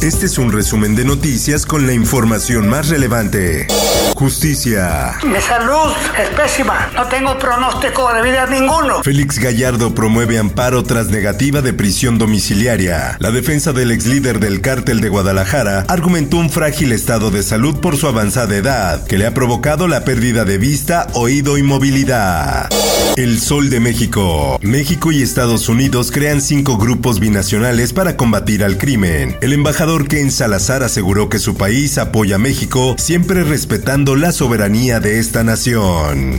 Este es un resumen de noticias con la información más relevante. Justicia. Mi salud es pésima. No tengo pronóstico de vida ninguno. Félix Gallardo promueve amparo tras negativa de prisión domiciliaria. La defensa del ex líder del cártel de Guadalajara argumentó un frágil estado de salud por su avanzada edad, que le ha provocado la pérdida de vista, oído y movilidad. El Sol de México. México y Estados Unidos crean cinco grupos binacionales para combatir al crimen. El embajador Ken Salazar aseguró que su país apoya a México siempre respetando la soberanía de esta nación.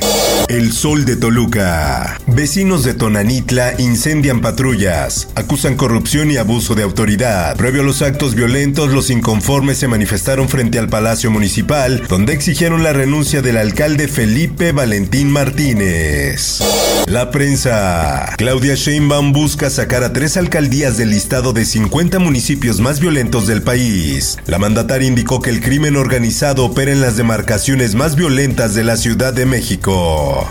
El Sol de Toluca. Vecinos de Tonanitla incendian patrullas, acusan corrupción y abuso de autoridad. Previo a los actos violentos, los inconformes se manifestaron frente al Palacio Municipal, donde exigieron la renuncia del alcalde Felipe Valentín Martínez. La prensa. Claudia Sheinbaum busca sacar a tres alcaldías del listado de 50 municipios más violentos del país. La mandataria indicó que el crimen organizado opera en las demarcaciones más violentas de la Ciudad de México.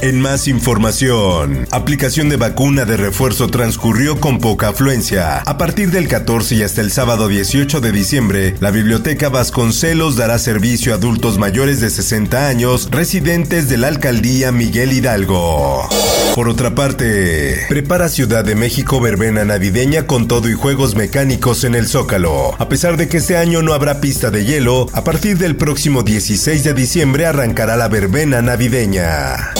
En más información, aplicación de vacuna de refuerzo transcurrió con poca afluencia. A partir del 14 y hasta el sábado 18 de diciembre, la Biblioteca Vasconcelos dará servicio a adultos mayores de 60 años residentes de la alcaldía Miguel Hidalgo. Por otra parte, prepara Ciudad de México verbena navideña con todo y juegos mecánicos en el Zócalo. A pesar de que este año no habrá pista de hielo, a partir del próximo 16 de diciembre arrancará la verbena navideña.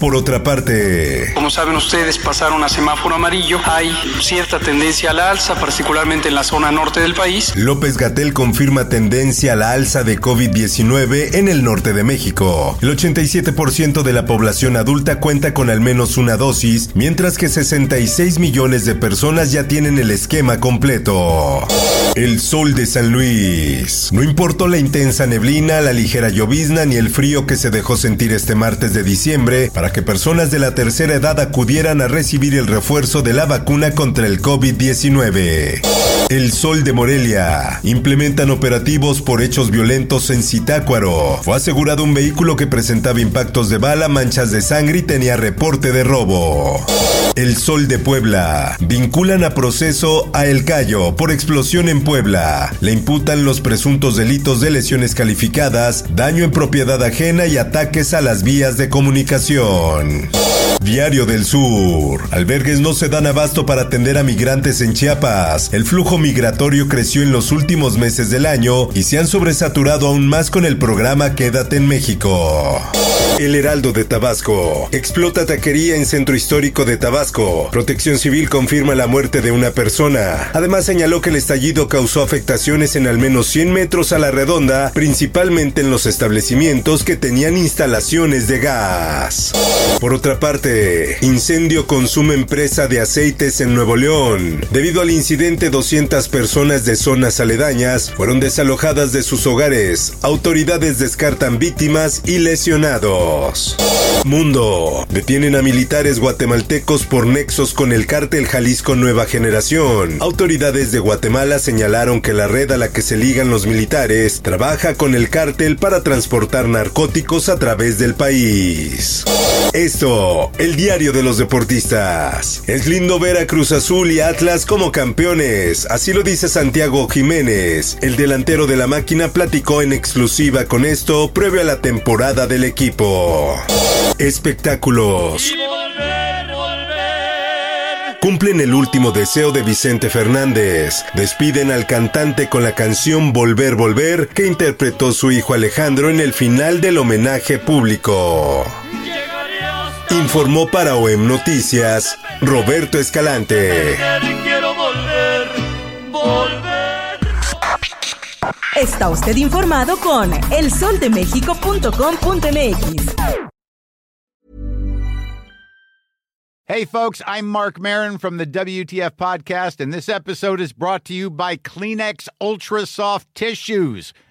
Por otra parte, como saben ustedes, pasaron a semáforo amarillo. Hay cierta tendencia a la alza, particularmente en la zona norte del país. López Gatel confirma tendencia a la alza de COVID-19 en el norte de México. El 87% de la población adulta cuenta con al menos una dosis, mientras que 66 millones de personas ya tienen el esquema completo. El sol de San Luis. No importó la intensa neblina, la ligera llovizna ni el frío que se dejó sentir este martes de diciembre para que personas de la tercera edad acudieran a recibir el refuerzo de la vacuna contra el COVID-19. El Sol de Morelia. Implementan operativos por hechos violentos en Zitácuaro. Fue asegurado un vehículo que presentaba impactos de bala, manchas de sangre y tenía reporte de robo. El Sol de Puebla. Vinculan a proceso a El Cayo por explosión en Puebla. Le imputan los presuntos delitos de lesiones calificadas, daño en propiedad ajena y ataques a las vías de comunicación. Diario del Sur. Albergues no se dan abasto para atender a migrantes en Chiapas. El flujo migratorio creció en los últimos meses del año y se han sobresaturado aún más con el programa Quédate en México. El Heraldo de Tabasco. Explota taquería en centro histórico de Tabasco. Protección Civil confirma la muerte de una persona. Además señaló que el estallido causó afectaciones en al menos 100 metros a la redonda, principalmente en los establecimientos que tenían instalaciones de gas. Por otra parte, incendio consume empresa de aceites en Nuevo León. Debido al incidente, 200 personas de zonas aledañas fueron desalojadas de sus hogares. Autoridades descartan víctimas y lesionados. Mundo. Detienen a militares guatemaltecos por nexos con el cártel Jalisco Nueva Generación. Autoridades de Guatemala señalaron que la red a la que se ligan los militares trabaja con el cártel para transportar narcóticos a través del país. Esto, el diario de los deportistas. Es lindo ver a Cruz Azul y Atlas como campeones, así lo dice Santiago Jiménez. El delantero de la máquina platicó en exclusiva con esto previo a la temporada del equipo. Espectáculos. Cumplen el último deseo de Vicente Fernández. Despiden al cantante con la canción Volver, Volver que interpretó su hijo Alejandro en el final del homenaje público. Informó para OEM Noticias Roberto Escalante. Está usted informado con elsoldemexico.com.mx. Hey, folks, I'm Mark Marin from the WTF Podcast, and this episode is brought to you by Kleenex Ultra Soft Tissues,